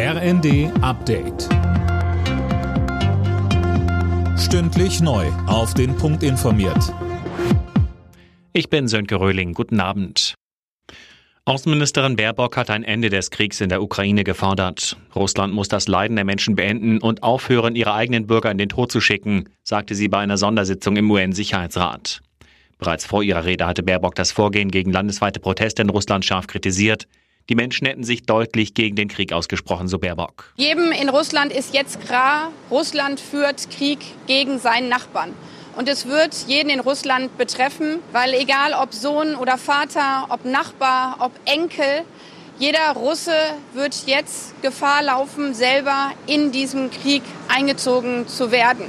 RND Update. Stündlich neu. Auf den Punkt informiert. Ich bin Sönke Röhling. Guten Abend. Außenministerin Baerbock hat ein Ende des Kriegs in der Ukraine gefordert. Russland muss das Leiden der Menschen beenden und aufhören, ihre eigenen Bürger in den Tod zu schicken, sagte sie bei einer Sondersitzung im UN-Sicherheitsrat. Bereits vor ihrer Rede hatte Baerbock das Vorgehen gegen landesweite Proteste in Russland scharf kritisiert. Die Menschen hätten sich deutlich gegen den Krieg ausgesprochen, so Baerbock. Jedem in Russland ist jetzt klar, Russland führt Krieg gegen seinen Nachbarn. Und es wird jeden in Russland betreffen, weil egal ob Sohn oder Vater, ob Nachbar, ob Enkel, jeder Russe wird jetzt Gefahr laufen, selber in diesem Krieg eingezogen zu werden.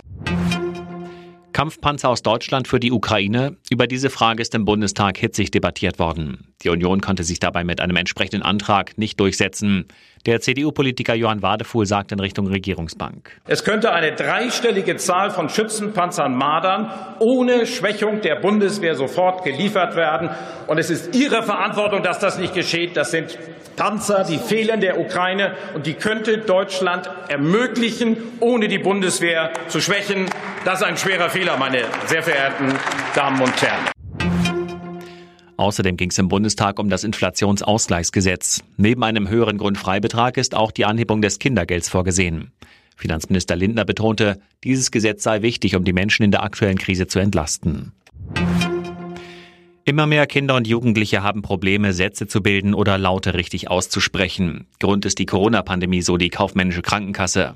Kampfpanzer aus Deutschland für die Ukraine? Über diese Frage ist im Bundestag hitzig debattiert worden. Die Union konnte sich dabei mit einem entsprechenden Antrag nicht durchsetzen. Der CDU-Politiker Johann Wadefuhl sagt in Richtung Regierungsbank. Es könnte eine dreistellige Zahl von Schützenpanzern Madern ohne Schwächung der Bundeswehr sofort geliefert werden. Und es ist Ihre Verantwortung, dass das nicht geschieht. Das sind Panzer, die fehlen der Ukraine. Und die könnte Deutschland ermöglichen, ohne die Bundeswehr zu schwächen. Das ist ein schwerer Fehler, meine sehr verehrten Damen und Herren. Außerdem ging es im Bundestag um das Inflationsausgleichsgesetz. Neben einem höheren Grundfreibetrag ist auch die Anhebung des Kindergelds vorgesehen. Finanzminister Lindner betonte, dieses Gesetz sei wichtig, um die Menschen in der aktuellen Krise zu entlasten. Immer mehr Kinder und Jugendliche haben Probleme, Sätze zu bilden oder Laute richtig auszusprechen. Grund ist die Corona-Pandemie, so die kaufmännische Krankenkasse.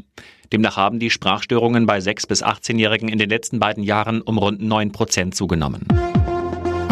Demnach haben die Sprachstörungen bei 6- bis 18-Jährigen in den letzten beiden Jahren um rund 9 Prozent zugenommen.